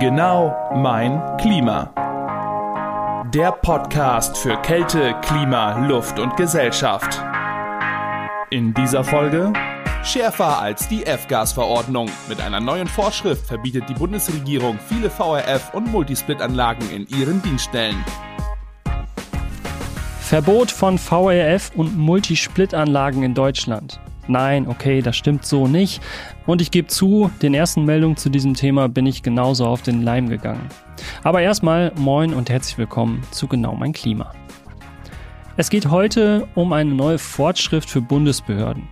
Genau mein Klima. Der Podcast für Kälte, Klima, Luft und Gesellschaft. In dieser Folge Schärfer als die F-Gas-Verordnung. Mit einer neuen Vorschrift verbietet die Bundesregierung viele VRF- und Multisplit-Anlagen in ihren Dienststellen. Verbot von VRF und Multisplit-Anlagen in Deutschland. Nein, okay, das stimmt so nicht. Und ich gebe zu, den ersten Meldungen zu diesem Thema bin ich genauso auf den Leim gegangen. Aber erstmal moin und herzlich willkommen zu Genau mein Klima. Es geht heute um eine neue Fortschrift für Bundesbehörden.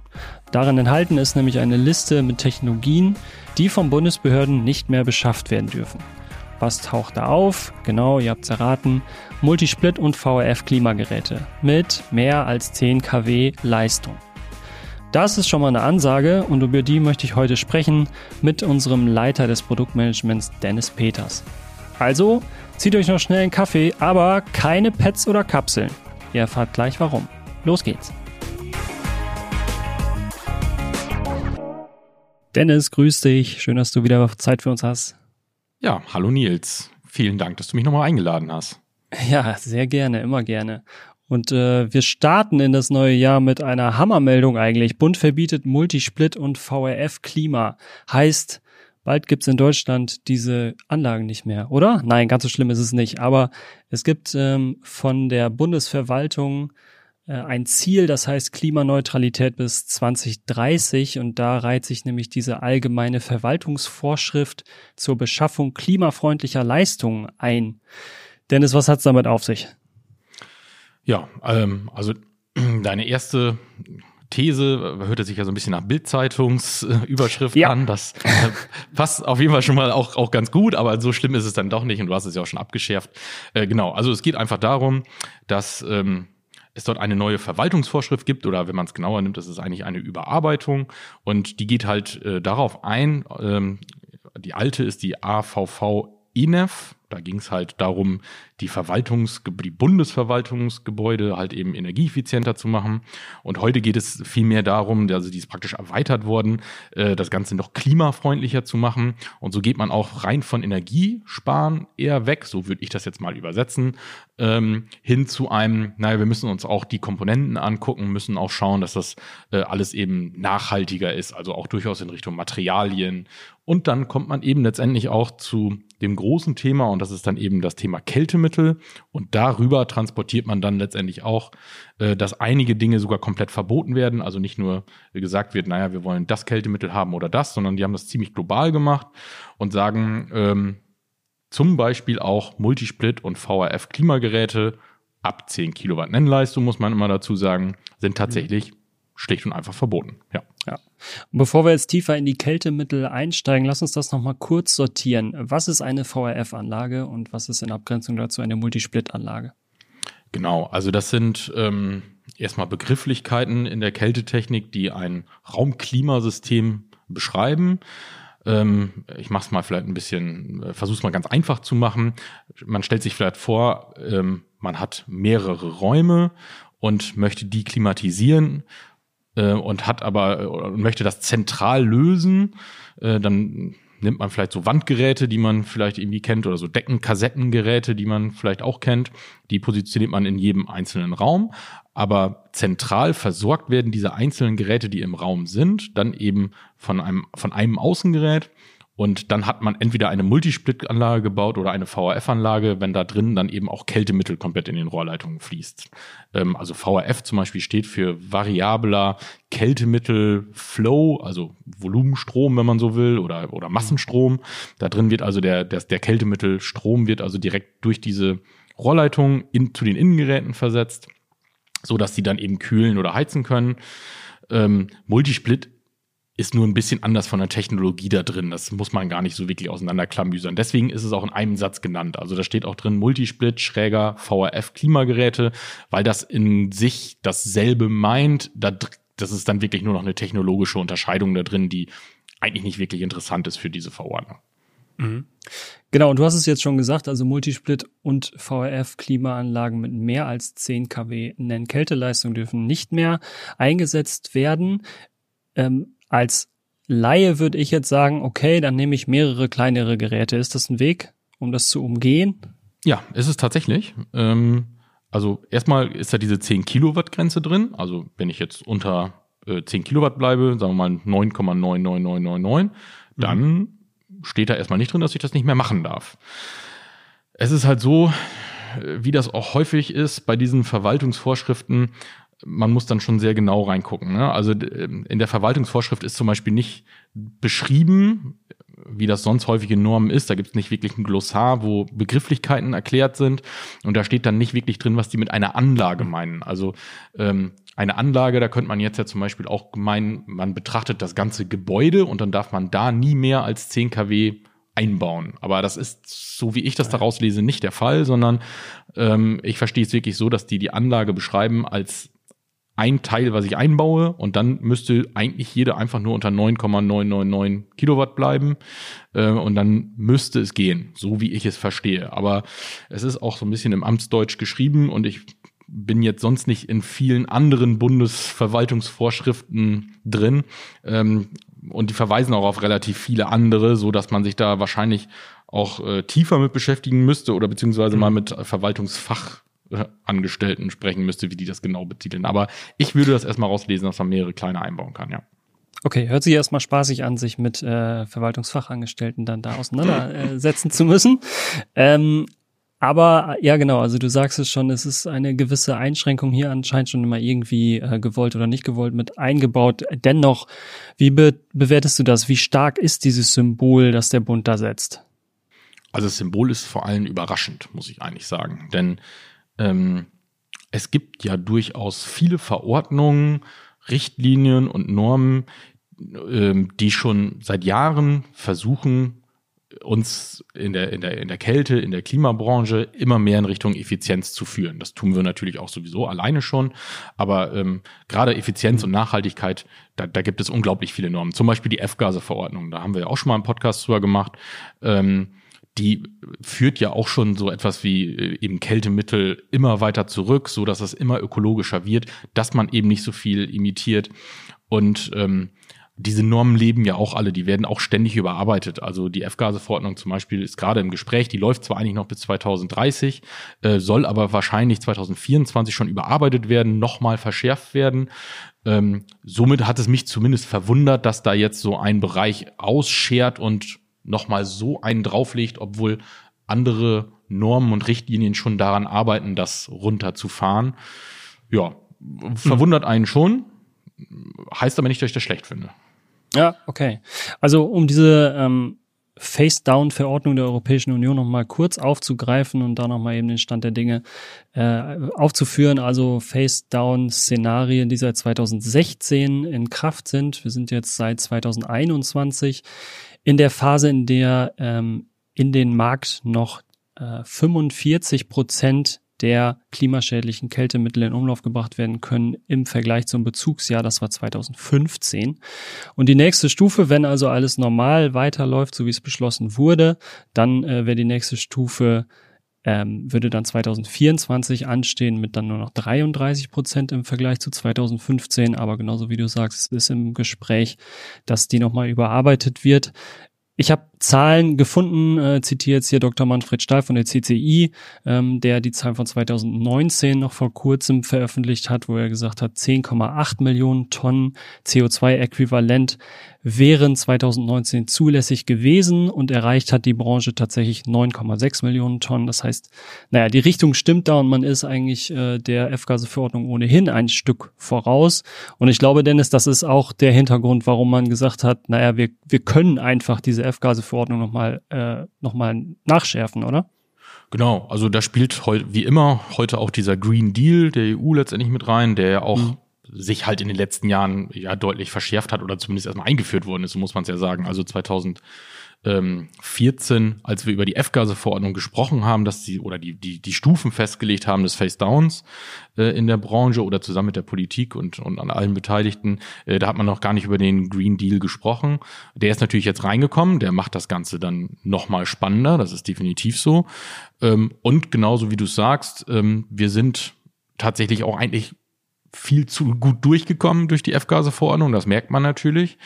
Darin enthalten ist nämlich eine Liste mit Technologien, die von Bundesbehörden nicht mehr beschafft werden dürfen. Was taucht da auf? Genau, ihr habt's erraten. Multisplit und VRF Klimageräte mit mehr als 10 kW Leistung. Das ist schon mal eine Ansage und über die möchte ich heute sprechen mit unserem Leiter des Produktmanagements Dennis Peters. Also, zieht euch noch schnell einen Kaffee, aber keine Pets oder Kapseln. Ihr erfahrt gleich warum. Los geht's. Dennis, grüß dich. Schön, dass du wieder Zeit für uns hast. Ja, hallo Nils. Vielen Dank, dass du mich nochmal eingeladen hast. Ja, sehr gerne, immer gerne. Und äh, wir starten in das neue Jahr mit einer Hammermeldung eigentlich. Bund verbietet Multisplit und VRF Klima. Heißt, bald gibt's in Deutschland diese Anlagen nicht mehr, oder? Nein, ganz so schlimm ist es nicht. Aber es gibt ähm, von der Bundesverwaltung äh, ein Ziel, das heißt Klimaneutralität bis 2030. Und da reiht sich nämlich diese allgemeine Verwaltungsvorschrift zur Beschaffung klimafreundlicher Leistungen ein. Dennis, was hat's damit auf sich? Ja, ähm, also deine erste These hörte sich ja so ein bisschen nach Bildzeitungsüberschrift ja. an. Das äh, passt auf jeden Fall schon mal auch, auch ganz gut, aber so schlimm ist es dann doch nicht und du hast es ja auch schon abgeschärft. Äh, genau, also es geht einfach darum, dass ähm, es dort eine neue Verwaltungsvorschrift gibt oder wenn man es genauer nimmt, das ist eigentlich eine Überarbeitung und die geht halt äh, darauf ein. Ähm, die alte ist die AVV INEF, da ging es halt darum, die Verwaltungs die Bundesverwaltungsgebäude halt eben energieeffizienter zu machen. Und heute geht es vielmehr darum, also die ist praktisch erweitert worden, äh, das Ganze noch klimafreundlicher zu machen. Und so geht man auch rein von Energiesparen eher weg, so würde ich das jetzt mal übersetzen, ähm, hin zu einem, naja, wir müssen uns auch die Komponenten angucken, müssen auch schauen, dass das äh, alles eben nachhaltiger ist, also auch durchaus in Richtung Materialien. Und dann kommt man eben letztendlich auch zu dem großen Thema und das ist dann eben das Thema Kältemittel und darüber transportiert man dann letztendlich auch, äh, dass einige Dinge sogar komplett verboten werden, also nicht nur gesagt wird, naja, wir wollen das Kältemittel haben oder das, sondern die haben das ziemlich global gemacht und sagen ähm, zum Beispiel auch Multisplit und VRF Klimageräte ab 10 Kilowatt Nennleistung, muss man immer dazu sagen, sind tatsächlich mhm schlicht und einfach verboten. Ja. ja. Bevor wir jetzt tiefer in die Kältemittel einsteigen, lass uns das nochmal kurz sortieren. Was ist eine VRF-Anlage und was ist in Abgrenzung dazu eine Multisplit-Anlage? Genau, also das sind ähm, erstmal Begrifflichkeiten in der Kältetechnik, die ein Raumklimasystem beschreiben. Ähm, ich mache es mal vielleicht ein bisschen, äh, versuche es mal ganz einfach zu machen. Man stellt sich vielleicht vor, ähm, man hat mehrere Räume und möchte die klimatisieren äh, und hat aber äh, möchte das zentral lösen, äh, dann nimmt man vielleicht so Wandgeräte, die man vielleicht irgendwie kennt oder so Deckenkassettengeräte, die man vielleicht auch kennt. Die positioniert man in jedem einzelnen Raum. Aber zentral versorgt werden diese einzelnen Geräte, die im Raum sind, dann eben von einem, von einem Außengerät und dann hat man entweder eine Multisplit-Anlage gebaut oder eine VRF-Anlage, wenn da drin dann eben auch Kältemittel komplett in den Rohrleitungen fließt. Ähm, also VRF zum Beispiel steht für variabler Kältemittel-Flow, also Volumenstrom, wenn man so will, oder, oder Massenstrom. Da drin wird also der, der, der Kältemittelstrom wird also direkt durch diese Rohrleitung in, zu den Innengeräten versetzt, so dass die dann eben kühlen oder heizen können. Ähm, Multisplit ist nur ein bisschen anders von der Technologie da drin. Das muss man gar nicht so wirklich auseinanderklamüsern. Deswegen ist es auch in einem Satz genannt. Also da steht auch drin Multisplit, Schräger, VRF, Klimageräte, weil das in sich dasselbe meint. das ist dann wirklich nur noch eine technologische Unterscheidung da drin, die eigentlich nicht wirklich interessant ist für diese Verordnung. Mhm. Genau, und du hast es jetzt schon gesagt, also Multisplit und VRF Klimaanlagen mit mehr als 10 kW Nennkälteleistung dürfen nicht mehr eingesetzt werden. Ähm, als Laie würde ich jetzt sagen, okay, dann nehme ich mehrere kleinere Geräte. Ist das ein Weg, um das zu umgehen? Ja, ist es tatsächlich. Ähm, also erstmal ist da diese 10 Kilowatt Grenze drin. Also wenn ich jetzt unter äh, 10 Kilowatt bleibe, sagen wir mal 9,99999, dann mhm. steht da erstmal nicht drin, dass ich das nicht mehr machen darf. Es ist halt so, äh, wie das auch häufig ist bei diesen Verwaltungsvorschriften, man muss dann schon sehr genau reingucken. Ne? Also ähm, in der Verwaltungsvorschrift ist zum Beispiel nicht beschrieben, wie das sonst häufig in Normen ist. Da gibt es nicht wirklich ein Glossar, wo Begrifflichkeiten erklärt sind. Und da steht dann nicht wirklich drin, was die mit einer Anlage meinen. Also ähm, eine Anlage, da könnte man jetzt ja zum Beispiel auch meinen, man betrachtet das ganze Gebäude und dann darf man da nie mehr als 10 kW einbauen. Aber das ist, so wie ich das daraus lese, nicht der Fall, sondern ähm, ich verstehe es wirklich so, dass die die Anlage beschreiben als ein Teil, was ich einbaue und dann müsste eigentlich jede einfach nur unter 9,999 Kilowatt bleiben äh, und dann müsste es gehen, so wie ich es verstehe. Aber es ist auch so ein bisschen im Amtsdeutsch geschrieben und ich bin jetzt sonst nicht in vielen anderen Bundesverwaltungsvorschriften drin ähm, und die verweisen auch auf relativ viele andere, so dass man sich da wahrscheinlich auch äh, tiefer mit beschäftigen müsste oder beziehungsweise mhm. mal mit Verwaltungsfach Angestellten sprechen müsste, wie die das genau betiteln. Aber ich würde das erstmal rauslesen, dass man mehrere kleine einbauen kann, ja. Okay, hört sich erstmal spaßig an, sich mit äh, Verwaltungsfachangestellten dann da auseinandersetzen zu müssen. Ähm, aber ja, genau, also du sagst es schon, es ist eine gewisse Einschränkung hier anscheinend schon immer irgendwie äh, gewollt oder nicht gewollt mit eingebaut. Dennoch, wie be bewertest du das? Wie stark ist dieses Symbol, das der Bund da setzt? Also das Symbol ist vor allem überraschend, muss ich eigentlich sagen. Denn ähm, es gibt ja durchaus viele Verordnungen, Richtlinien und Normen, ähm, die schon seit Jahren versuchen, uns in der, in, der, in der Kälte, in der Klimabranche immer mehr in Richtung Effizienz zu führen. Das tun wir natürlich auch sowieso alleine schon. Aber ähm, gerade Effizienz und Nachhaltigkeit, da, da gibt es unglaublich viele Normen. Zum Beispiel die F-Gase-Verordnung. Da haben wir ja auch schon mal einen Podcast drüber gemacht. Ähm, die führt ja auch schon so etwas wie äh, eben Kältemittel immer weiter zurück, so dass es immer ökologischer wird, dass man eben nicht so viel imitiert. Und ähm, diese Normen leben ja auch alle, die werden auch ständig überarbeitet. Also die F-Gase-Verordnung zum Beispiel ist gerade im Gespräch, die läuft zwar eigentlich noch bis 2030, äh, soll aber wahrscheinlich 2024 schon überarbeitet werden, nochmal verschärft werden. Ähm, somit hat es mich zumindest verwundert, dass da jetzt so ein Bereich ausschert und nochmal so einen drauflegt, obwohl andere Normen und Richtlinien schon daran arbeiten, das runterzufahren. Ja, verwundert einen schon, heißt aber nicht, dass ich das schlecht finde. Ja, okay. Also um diese ähm, Face-Down-Verordnung der Europäischen Union nochmal kurz aufzugreifen und da nochmal eben den Stand der Dinge äh, aufzuführen. Also Face-Down-Szenarien, die seit 2016 in Kraft sind. Wir sind jetzt seit 2021 in der Phase, in der ähm, in den Markt noch äh, 45 Prozent der klimaschädlichen Kältemittel in Umlauf gebracht werden können im Vergleich zum Bezugsjahr, das war 2015. Und die nächste Stufe, wenn also alles normal weiterläuft, so wie es beschlossen wurde, dann äh, wäre die nächste Stufe ähm, würde dann 2024 anstehen mit dann nur noch 33 Prozent im Vergleich zu 2015. Aber genauso wie du sagst, ist im Gespräch, dass die nochmal überarbeitet wird. Ich habe Zahlen gefunden, äh, zitiere jetzt hier Dr. Manfred Stahl von der CCI, ähm, der die Zahlen von 2019 noch vor kurzem veröffentlicht hat, wo er gesagt hat, 10,8 Millionen Tonnen CO2-Äquivalent wären 2019 zulässig gewesen und erreicht hat die Branche tatsächlich 9,6 Millionen Tonnen. Das heißt, naja, die Richtung stimmt da und man ist eigentlich äh, der F-Gase-Verordnung ohnehin ein Stück voraus. Und ich glaube, Dennis, das ist auch der Hintergrund, warum man gesagt hat, naja, wir, wir können einfach diese F-Gase Verordnung nochmal äh, noch nachschärfen, oder? Genau, also da spielt heute, wie immer, heute auch dieser Green Deal der EU letztendlich mit rein, der ja auch mhm. Sich halt in den letzten Jahren ja deutlich verschärft hat oder zumindest erstmal eingeführt worden ist, so muss man es ja sagen. Also 2000 ähm, 14, als wir über die F-Gase-Verordnung gesprochen haben, dass sie oder die, die, die Stufen festgelegt haben des Face-Downs äh, in der Branche oder zusammen mit der Politik und, und an allen Beteiligten, äh, da hat man noch gar nicht über den Green Deal gesprochen. Der ist natürlich jetzt reingekommen, der macht das Ganze dann nochmal spannender, das ist definitiv so. Ähm, und genauso wie du sagst, ähm, wir sind tatsächlich auch eigentlich viel zu gut durchgekommen durch die F-Gase-Verordnung, das merkt man natürlich.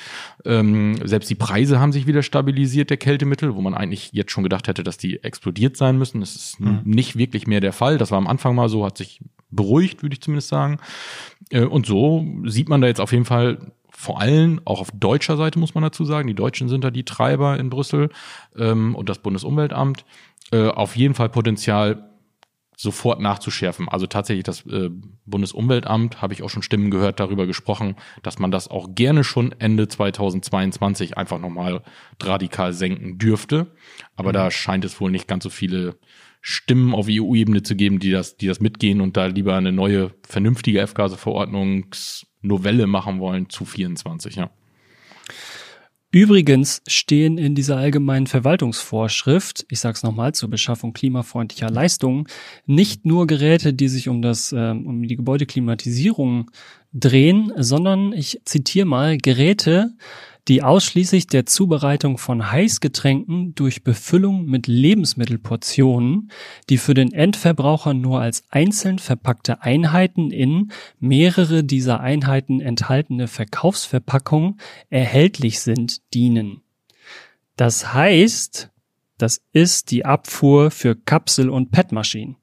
Ähm, selbst die Preise haben sich wieder stabilisiert, der Kältemittel, wo man eigentlich jetzt schon gedacht hätte, dass die explodiert sein müssen. Das ist mhm. nicht wirklich mehr der Fall. Das war am Anfang mal so, hat sich beruhigt, würde ich zumindest sagen. Äh, und so sieht man da jetzt auf jeden Fall vor allem auch auf deutscher Seite muss man dazu sagen, die Deutschen sind da die Treiber in Brüssel ähm, und das Bundesumweltamt, äh, auf jeden Fall Potenzial sofort nachzuschärfen. Also tatsächlich das äh, Bundesumweltamt, habe ich auch schon Stimmen gehört, darüber gesprochen, dass man das auch gerne schon Ende 2022 einfach nochmal radikal senken dürfte. Aber mhm. da scheint es wohl nicht ganz so viele Stimmen auf EU-Ebene zu geben, die das, die das mitgehen und da lieber eine neue, vernünftige F-Gase-Verordnungsnovelle machen wollen zu 24, ja. Übrigens stehen in dieser allgemeinen Verwaltungsvorschrift, ich sage es nochmal, zur Beschaffung klimafreundlicher Leistungen, nicht nur Geräte, die sich um das ähm, um die Gebäudeklimatisierung drehen, sondern ich zitiere mal Geräte, die ausschließlich der Zubereitung von Heißgetränken durch Befüllung mit Lebensmittelportionen, die für den Endverbraucher nur als einzeln verpackte Einheiten in mehrere dieser Einheiten enthaltene Verkaufsverpackungen erhältlich sind, dienen. Das heißt, das ist die Abfuhr für Kapsel- und PET-Maschinen.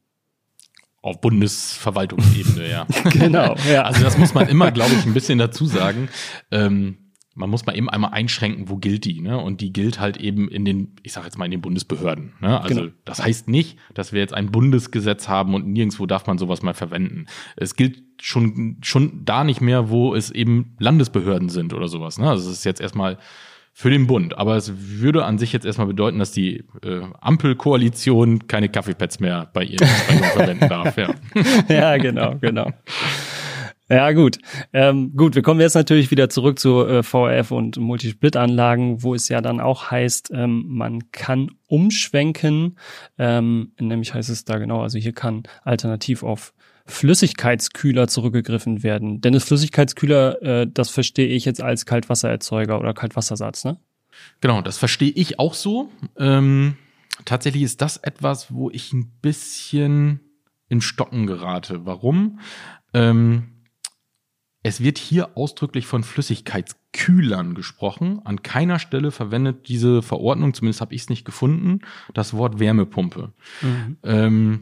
Auf Bundesverwaltungsebene, ja. genau, ja. Also das muss man immer, glaube ich, ein bisschen dazu sagen. Ähm, man muss mal eben einmal einschränken, wo gilt die, ne? Und die gilt halt eben in den, ich sage jetzt mal in den Bundesbehörden. Ne? Also genau. das heißt nicht, dass wir jetzt ein Bundesgesetz haben und nirgendwo darf man sowas mal verwenden. Es gilt schon schon da nicht mehr, wo es eben Landesbehörden sind oder sowas. Ne? Also es ist jetzt erstmal für den Bund. Aber es würde an sich jetzt erstmal bedeuten, dass die äh, Ampelkoalition keine Kaffeepads mehr bei ihren verwenden darf. Ja. ja, genau, genau. Ja, gut. Ähm, gut, wir kommen jetzt natürlich wieder zurück zu äh, VRF und Multisplit-Anlagen, wo es ja dann auch heißt, ähm, man kann umschwenken. Ähm, nämlich heißt es da genau, also hier kann alternativ auf Flüssigkeitskühler zurückgegriffen werden. Denn das Flüssigkeitskühler, äh, das verstehe ich jetzt als Kaltwassererzeuger oder Kaltwassersatz, ne? Genau, das verstehe ich auch so. Ähm, tatsächlich ist das etwas, wo ich ein bisschen in Stocken gerate. Warum? Ähm, es wird hier ausdrücklich von Flüssigkeitskühlern gesprochen. An keiner Stelle verwendet diese Verordnung, zumindest habe ich es nicht gefunden, das Wort Wärmepumpe. Mhm. Ähm,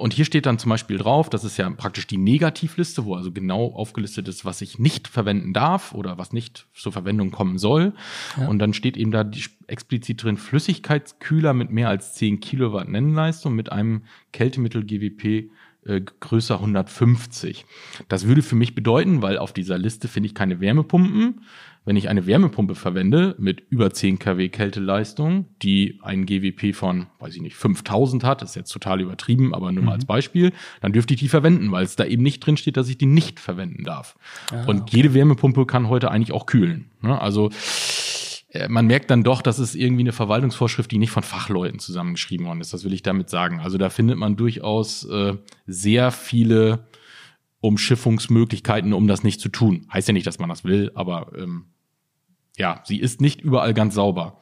und hier steht dann zum Beispiel drauf, das ist ja praktisch die Negativliste, wo also genau aufgelistet ist, was ich nicht verwenden darf oder was nicht zur Verwendung kommen soll. Ja. Und dann steht eben da explizit drin Flüssigkeitskühler mit mehr als 10 Kilowatt Nennleistung mit einem Kältemittel GWP äh, größer 150. Das würde für mich bedeuten, weil auf dieser Liste finde ich keine Wärmepumpen. Wenn ich eine Wärmepumpe verwende mit über 10 kW Kälteleistung, die einen GWP von, weiß ich nicht, 5000 hat, ist jetzt total übertrieben, aber nur mal als mhm. Beispiel, dann dürfte ich die verwenden, weil es da eben nicht drin steht, dass ich die nicht verwenden darf. Ah, Und okay. jede Wärmepumpe kann heute eigentlich auch kühlen. Ne? Also man merkt dann doch, dass es irgendwie eine Verwaltungsvorschrift, die nicht von Fachleuten zusammengeschrieben worden ist. Das will ich damit sagen. Also da findet man durchaus äh, sehr viele Umschiffungsmöglichkeiten, um das nicht zu tun. Heißt ja nicht, dass man das will, aber ähm, ja, sie ist nicht überall ganz sauber.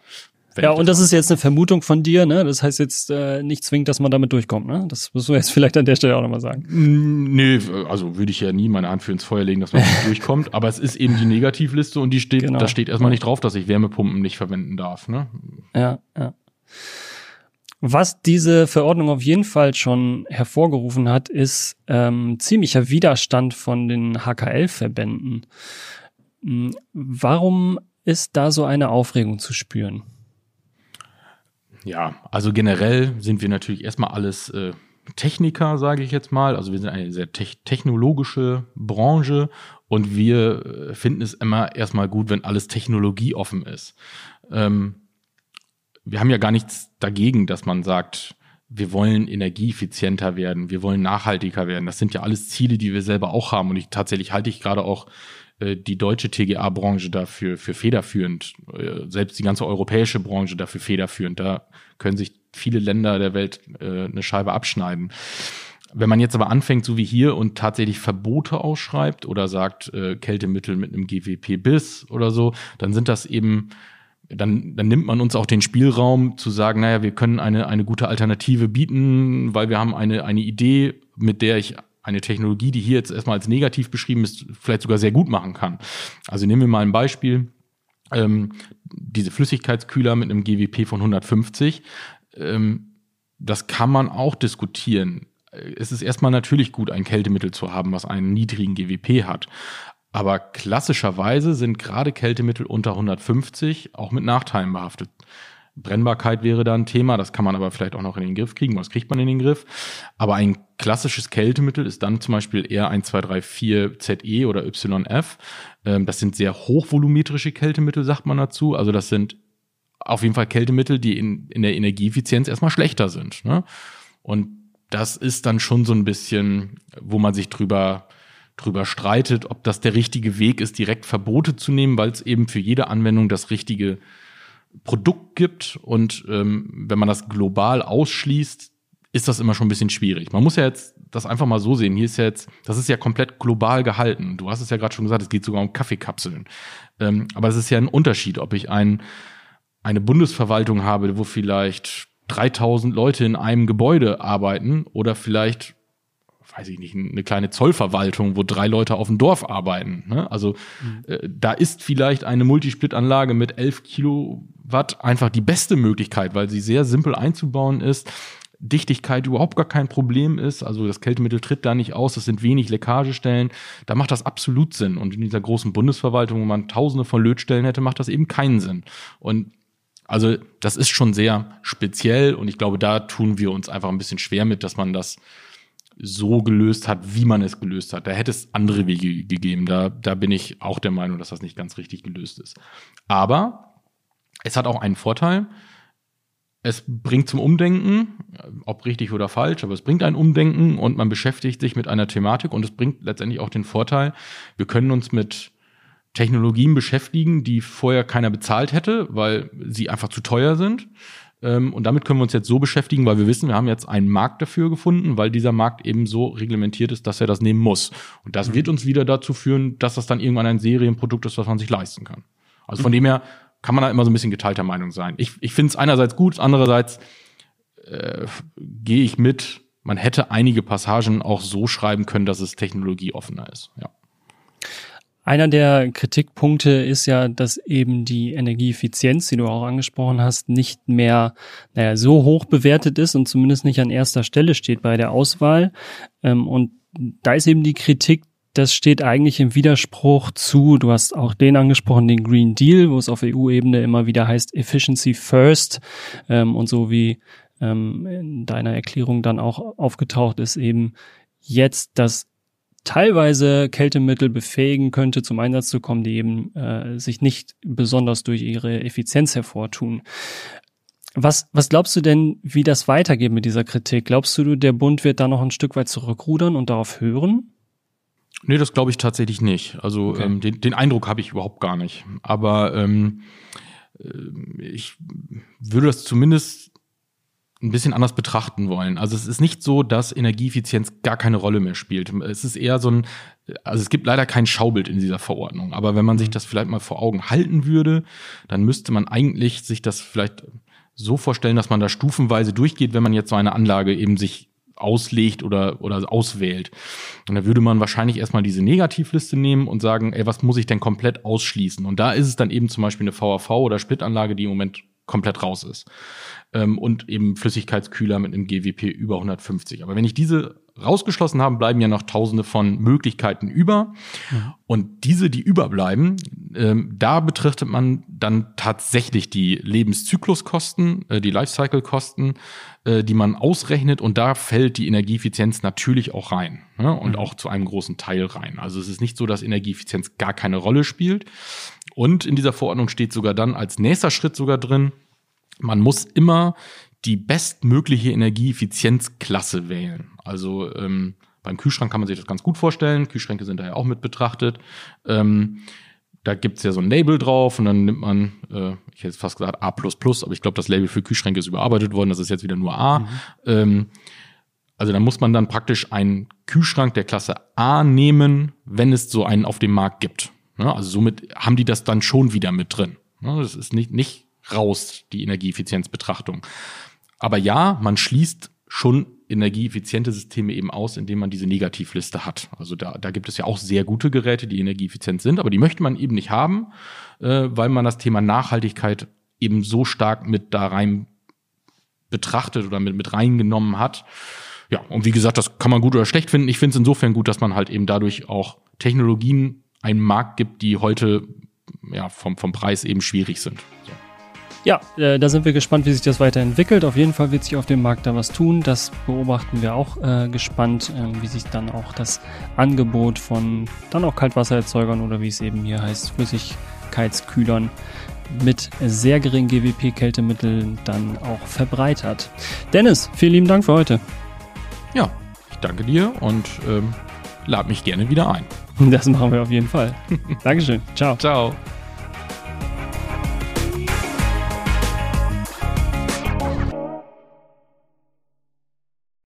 Ja, und das ist jetzt eine Vermutung von dir, ne? Das heißt jetzt äh, nicht zwingend, dass man damit durchkommt, ne? Das musst du jetzt vielleicht an der Stelle auch nochmal sagen. Nee, also würde ich ja nie meine Hand für ins Feuer legen, dass man nicht durchkommt. Aber es ist eben die Negativliste und die steht, genau. da steht erstmal nicht drauf, dass ich Wärmepumpen nicht verwenden darf, ne? Ja, ja. Was diese Verordnung auf jeden Fall schon hervorgerufen hat, ist ähm, ziemlicher Widerstand von den HKL-Verbänden. Hm, warum ist da so eine Aufregung zu spüren? Ja, also generell sind wir natürlich erstmal alles äh, Techniker, sage ich jetzt mal. Also wir sind eine sehr te technologische Branche und wir äh, finden es immer erstmal gut, wenn alles technologieoffen ist. Ähm, wir haben ja gar nichts dagegen, dass man sagt, wir wollen energieeffizienter werden, wir wollen nachhaltiger werden. Das sind ja alles Ziele, die wir selber auch haben. Und ich tatsächlich halte ich gerade auch äh, die deutsche TGA-Branche dafür für federführend, äh, selbst die ganze europäische Branche dafür federführend. Da können sich viele Länder der Welt äh, eine Scheibe abschneiden. Wenn man jetzt aber anfängt, so wie hier, und tatsächlich Verbote ausschreibt oder sagt, äh, Kältemittel mit einem GWP bis oder so, dann sind das eben, dann, dann nimmt man uns auch den Spielraum zu sagen, naja, wir können eine, eine gute Alternative bieten, weil wir haben eine, eine Idee, mit der ich eine Technologie, die hier jetzt erstmal als negativ beschrieben ist, vielleicht sogar sehr gut machen kann. Also nehmen wir mal ein Beispiel. Ähm, diese Flüssigkeitskühler mit einem GWP von 150, ähm, das kann man auch diskutieren. Es ist erstmal natürlich gut, ein Kältemittel zu haben, was einen niedrigen GWP hat. Aber klassischerweise sind gerade Kältemittel unter 150 auch mit Nachteilen behaftet. Brennbarkeit wäre da ein Thema, das kann man aber vielleicht auch noch in den Griff kriegen. Was kriegt man in den Griff? Aber ein klassisches Kältemittel ist dann zum Beispiel eher 1234 ZE oder YF. Ähm, das sind sehr hochvolumetrische Kältemittel, sagt man dazu. Also das sind auf jeden Fall Kältemittel, die in, in der Energieeffizienz erstmal schlechter sind. Ne? Und das ist dann schon so ein bisschen, wo man sich drüber drüber streitet, ob das der richtige Weg ist, direkt Verbote zu nehmen, weil es eben für jede Anwendung das richtige Produkt gibt. Und ähm, wenn man das global ausschließt, ist das immer schon ein bisschen schwierig. Man muss ja jetzt das einfach mal so sehen. Hier ist ja jetzt, das ist ja komplett global gehalten. Du hast es ja gerade schon gesagt, es geht sogar um Kaffeekapseln. Ähm, aber es ist ja ein Unterschied, ob ich ein, eine Bundesverwaltung habe, wo vielleicht 3000 Leute in einem Gebäude arbeiten oder vielleicht weiß ich nicht, eine kleine Zollverwaltung, wo drei Leute auf dem Dorf arbeiten. Ne? Also mhm. äh, da ist vielleicht eine Multisplitanlage mit 11 Kilowatt einfach die beste Möglichkeit, weil sie sehr simpel einzubauen ist. Dichtigkeit überhaupt gar kein Problem ist, also das Kältemittel tritt da nicht aus, es sind wenig Leckagestellen, da macht das absolut Sinn. Und in dieser großen Bundesverwaltung, wo man tausende von Lötstellen hätte, macht das eben keinen Sinn. Und also das ist schon sehr speziell und ich glaube, da tun wir uns einfach ein bisschen schwer mit, dass man das so gelöst hat, wie man es gelöst hat. Da hätte es andere Wege gegeben. Da, da bin ich auch der Meinung, dass das nicht ganz richtig gelöst ist. Aber es hat auch einen Vorteil. Es bringt zum Umdenken, ob richtig oder falsch, aber es bringt ein Umdenken und man beschäftigt sich mit einer Thematik und es bringt letztendlich auch den Vorteil, wir können uns mit Technologien beschäftigen, die vorher keiner bezahlt hätte, weil sie einfach zu teuer sind. Ähm, und damit können wir uns jetzt so beschäftigen, weil wir wissen, wir haben jetzt einen Markt dafür gefunden, weil dieser Markt eben so reglementiert ist, dass er das nehmen muss. Und das mhm. wird uns wieder dazu führen, dass das dann irgendwann ein Serienprodukt ist, was man sich leisten kann. Also von mhm. dem her kann man da immer so ein bisschen geteilter Meinung sein. Ich, ich finde es einerseits gut, andererseits äh, gehe ich mit, man hätte einige Passagen auch so schreiben können, dass es technologieoffener ist. Ja. Einer der Kritikpunkte ist ja, dass eben die Energieeffizienz, die du auch angesprochen hast, nicht mehr naja, so hoch bewertet ist und zumindest nicht an erster Stelle steht bei der Auswahl. Ähm, und da ist eben die Kritik, das steht eigentlich im Widerspruch zu, du hast auch den angesprochen, den Green Deal, wo es auf EU-Ebene immer wieder heißt Efficiency First ähm, und so wie ähm, in deiner Erklärung dann auch aufgetaucht ist, eben jetzt das teilweise Kältemittel befähigen könnte, zum Einsatz zu kommen, die eben äh, sich nicht besonders durch ihre Effizienz hervortun. Was, was glaubst du denn, wie das weitergeht mit dieser Kritik? Glaubst du, der Bund wird da noch ein Stück weit zurückrudern und darauf hören? Nee, das glaube ich tatsächlich nicht. Also okay. ähm, den, den Eindruck habe ich überhaupt gar nicht. Aber ähm, äh, ich würde das zumindest ein bisschen anders betrachten wollen. Also es ist nicht so, dass Energieeffizienz gar keine Rolle mehr spielt. Es ist eher so ein, also es gibt leider kein Schaubild in dieser Verordnung. Aber wenn man sich mhm. das vielleicht mal vor Augen halten würde, dann müsste man eigentlich sich das vielleicht so vorstellen, dass man da stufenweise durchgeht, wenn man jetzt so eine Anlage eben sich auslegt oder, oder auswählt. Und da würde man wahrscheinlich erstmal diese Negativliste nehmen und sagen, ey, was muss ich denn komplett ausschließen? Und da ist es dann eben zum Beispiel eine VAV oder Splitanlage, die im Moment komplett raus ist ähm, und eben Flüssigkeitskühler mit einem GWP über 150. Aber wenn ich diese rausgeschlossen habe, bleiben ja noch tausende von Möglichkeiten über. Mhm. Und diese, die überbleiben, ähm, da betrachtet man dann tatsächlich die Lebenszykluskosten, äh, die Lifecycle-Kosten, äh, die man ausrechnet. Und da fällt die Energieeffizienz natürlich auch rein. Ne? Und mhm. auch zu einem großen Teil rein. Also es ist nicht so, dass Energieeffizienz gar keine Rolle spielt. Und in dieser Verordnung steht sogar dann als nächster Schritt sogar drin, man muss immer die bestmögliche Energieeffizienzklasse wählen. Also ähm, beim Kühlschrank kann man sich das ganz gut vorstellen. Kühlschränke sind da ja auch mit betrachtet. Ähm, da gibt's ja so ein Label drauf und dann nimmt man, äh, ich hätte fast gesagt A, aber ich glaube, das Label für Kühlschränke ist überarbeitet worden, das ist jetzt wieder nur A. Mhm. Ähm, also dann muss man dann praktisch einen Kühlschrank der Klasse A nehmen, wenn es so einen auf dem Markt gibt. Ja, also somit haben die das dann schon wieder mit drin. Ja, das ist nicht, nicht raus, die Energieeffizienzbetrachtung. Aber ja, man schließt schon energieeffiziente Systeme eben aus, indem man diese Negativliste hat. Also da, da gibt es ja auch sehr gute Geräte, die energieeffizient sind, aber die möchte man eben nicht haben, äh, weil man das Thema Nachhaltigkeit eben so stark mit da rein betrachtet oder mit, mit reingenommen hat. Ja, und wie gesagt, das kann man gut oder schlecht finden. Ich finde es insofern gut, dass man halt eben dadurch auch Technologien einen Markt gibt, die heute ja, vom, vom Preis eben schwierig sind. So. Ja, äh, da sind wir gespannt, wie sich das weiterentwickelt. Auf jeden Fall wird sich auf dem Markt da was tun. Das beobachten wir auch äh, gespannt, äh, wie sich dann auch das Angebot von dann auch Kaltwassererzeugern oder wie es eben hier heißt, Flüssigkeitskühlern mit sehr geringen GWP-Kältemitteln dann auch verbreitert. Dennis, vielen lieben Dank für heute. Ja, ich danke dir und ähm, lad mich gerne wieder ein. Das machen wir auf jeden Fall. Dankeschön. Ciao. Ciao.